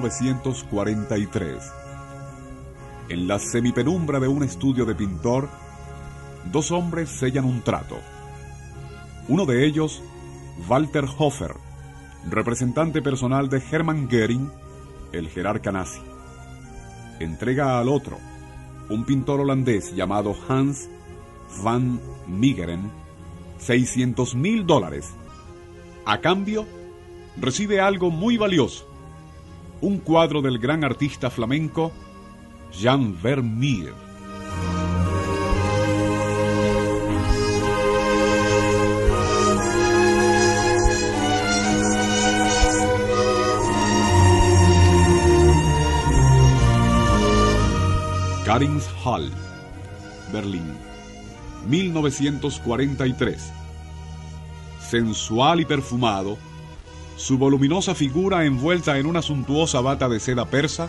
1943. En la semipenumbra de un estudio de pintor, dos hombres sellan un trato. Uno de ellos, Walter Hofer, representante personal de Hermann Göring, el jerarca nazi. Entrega al otro, un pintor holandés llamado Hans van Migeren, 600 mil dólares. A cambio, recibe algo muy valioso, un cuadro del gran artista flamenco Jan Vermeer. Hall, Berlín, 1943. Sensual y perfumado, su voluminosa figura envuelta en una suntuosa bata de seda persa,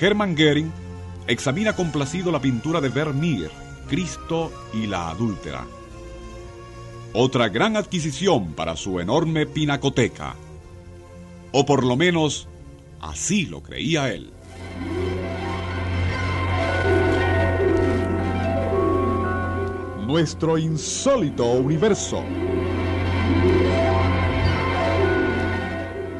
Hermann Goering examina complacido la pintura de Vermeer, Cristo y la adúltera. Otra gran adquisición para su enorme pinacoteca. O por lo menos, así lo creía él. Nuestro insólito universo.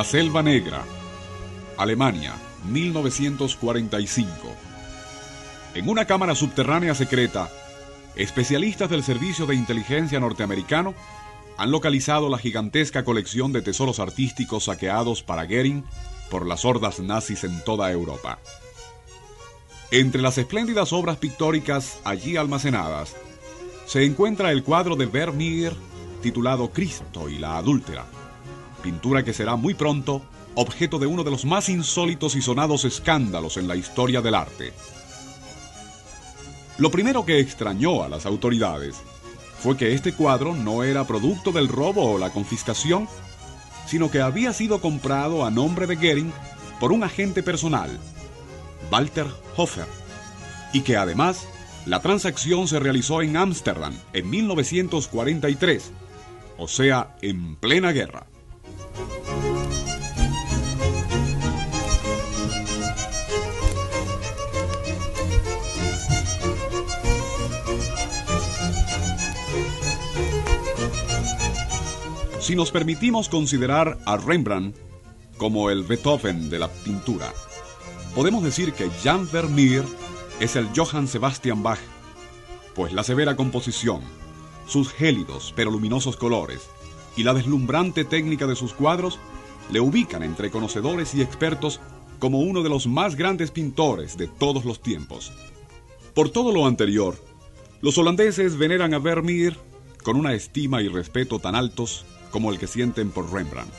La Selva Negra, Alemania, 1945. En una cámara subterránea secreta, especialistas del Servicio de Inteligencia norteamericano han localizado la gigantesca colección de tesoros artísticos saqueados para Goering por las hordas nazis en toda Europa. Entre las espléndidas obras pictóricas allí almacenadas, se encuentra el cuadro de Vermeer titulado Cristo y la adúltera pintura que será muy pronto objeto de uno de los más insólitos y sonados escándalos en la historia del arte. Lo primero que extrañó a las autoridades fue que este cuadro no era producto del robo o la confiscación, sino que había sido comprado a nombre de Goering por un agente personal, Walter Hofer, y que además la transacción se realizó en Ámsterdam en 1943, o sea, en plena guerra. Si nos permitimos considerar a Rembrandt como el Beethoven de la pintura, podemos decir que Jan Vermeer es el Johann Sebastian Bach, pues la severa composición, sus gélidos pero luminosos colores y la deslumbrante técnica de sus cuadros le ubican entre conocedores y expertos como uno de los más grandes pintores de todos los tiempos. Por todo lo anterior, los holandeses veneran a Vermeer con una estima y respeto tan altos como el que sienten por Rembrandt.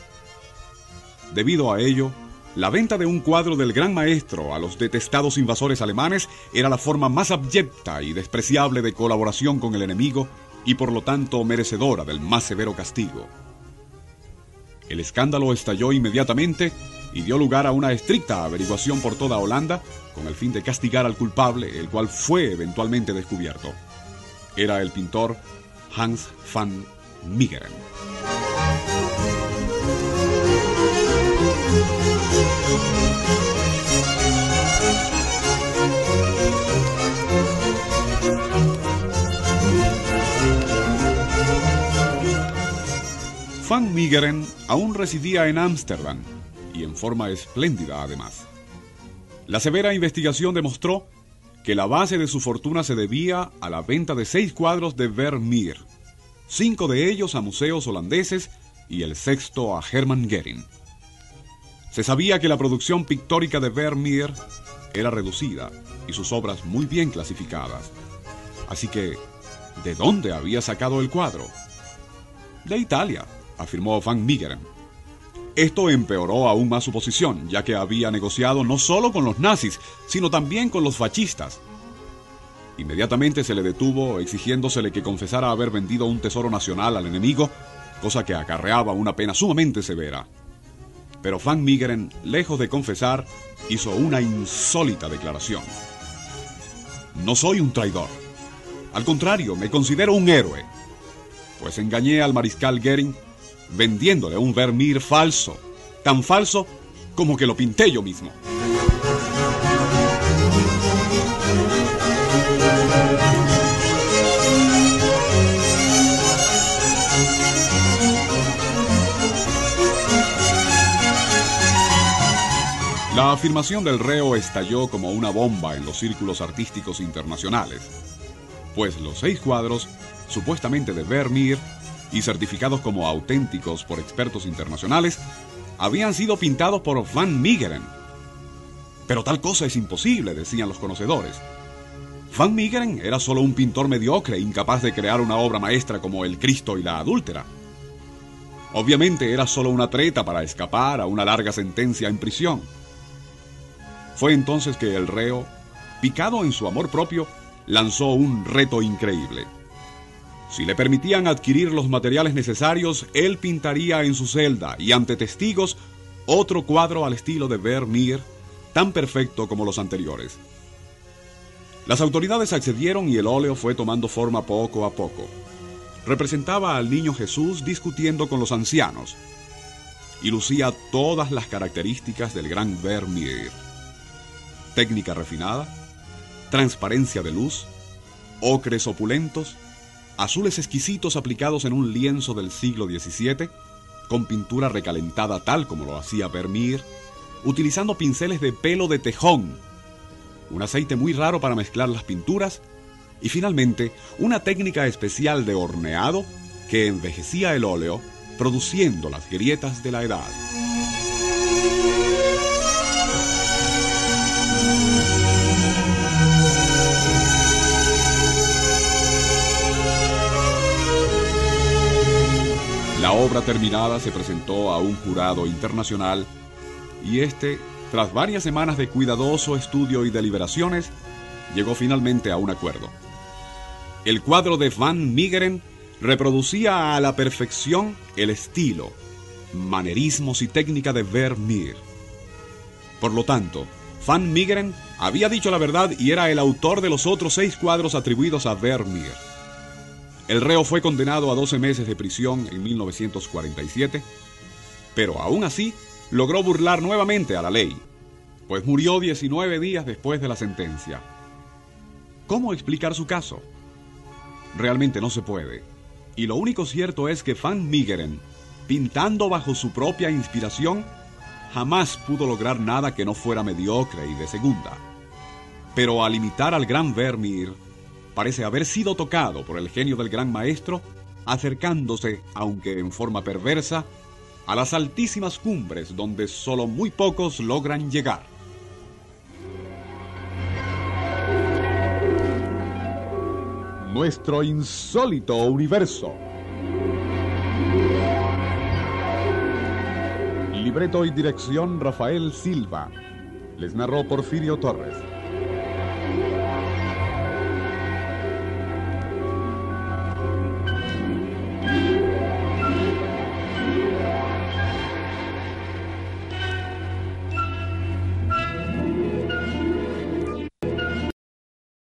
Debido a ello, la venta de un cuadro del gran maestro a los detestados invasores alemanes era la forma más abyecta y despreciable de colaboración con el enemigo y por lo tanto merecedora del más severo castigo. El escándalo estalló inmediatamente y dio lugar a una estricta averiguación por toda Holanda con el fin de castigar al culpable, el cual fue eventualmente descubierto. Era el pintor Hans van Meegeren. Van Meegeren aún residía en Ámsterdam, y en forma espléndida además. La severa investigación demostró que la base de su fortuna se debía a la venta de seis cuadros de Vermeer, cinco de ellos a museos holandeses y el sexto a Hermann Goering. Se sabía que la producción pictórica de Vermeer era reducida y sus obras muy bien clasificadas. Así que, ¿de dónde había sacado el cuadro? De Italia, afirmó Van Meegeren. Esto empeoró aún más su posición, ya que había negociado no solo con los nazis, sino también con los fascistas. Inmediatamente se le detuvo exigiéndosele que confesara haber vendido un tesoro nacional al enemigo, cosa que acarreaba una pena sumamente severa. Pero Van Meegeren, lejos de confesar, hizo una insólita declaración. No soy un traidor. Al contrario, me considero un héroe. Pues engañé al mariscal Goering vendiéndole un Vermeer falso, tan falso como que lo pinté yo mismo. La afirmación del reo estalló como una bomba en los círculos artísticos internacionales, pues los seis cuadros, supuestamente de Vermeer, y certificados como auténticos por expertos internacionales, habían sido pintados por Van Meegeren. Pero tal cosa es imposible, decían los conocedores. Van Meegeren era solo un pintor mediocre, incapaz de crear una obra maestra como El Cristo y la Adúltera. Obviamente era solo una treta para escapar a una larga sentencia en prisión. Fue entonces que el reo, picado en su amor propio, lanzó un reto increíble. Si le permitían adquirir los materiales necesarios, él pintaría en su celda y ante testigos otro cuadro al estilo de Vermeer, tan perfecto como los anteriores. Las autoridades accedieron y el óleo fue tomando forma poco a poco. Representaba al niño Jesús discutiendo con los ancianos y lucía todas las características del gran Vermeer. Técnica refinada, transparencia de luz, ocres opulentos, azules exquisitos aplicados en un lienzo del siglo XVII, con pintura recalentada tal como lo hacía Vermeer, utilizando pinceles de pelo de tejón, un aceite muy raro para mezclar las pinturas y finalmente una técnica especial de horneado que envejecía el óleo produciendo las grietas de la edad. La obra terminada se presentó a un jurado internacional y este, tras varias semanas de cuidadoso estudio y deliberaciones, llegó finalmente a un acuerdo. El cuadro de Van Meegeren reproducía a la perfección el estilo, manerismos y técnica de Vermeer. Por lo tanto, Van Meegeren había dicho la verdad y era el autor de los otros seis cuadros atribuidos a Vermeer. El reo fue condenado a 12 meses de prisión en 1947, pero aún así logró burlar nuevamente a la ley, pues murió 19 días después de la sentencia. ¿Cómo explicar su caso? Realmente no se puede. Y lo único cierto es que Van Meegeren, pintando bajo su propia inspiración, jamás pudo lograr nada que no fuera mediocre y de segunda. Pero al imitar al gran Vermeer, parece haber sido tocado por el genio del gran maestro, acercándose, aunque en forma perversa, a las altísimas cumbres donde solo muy pocos logran llegar. Nuestro insólito universo. Libreto y dirección Rafael Silva. Les narró Porfirio Torres.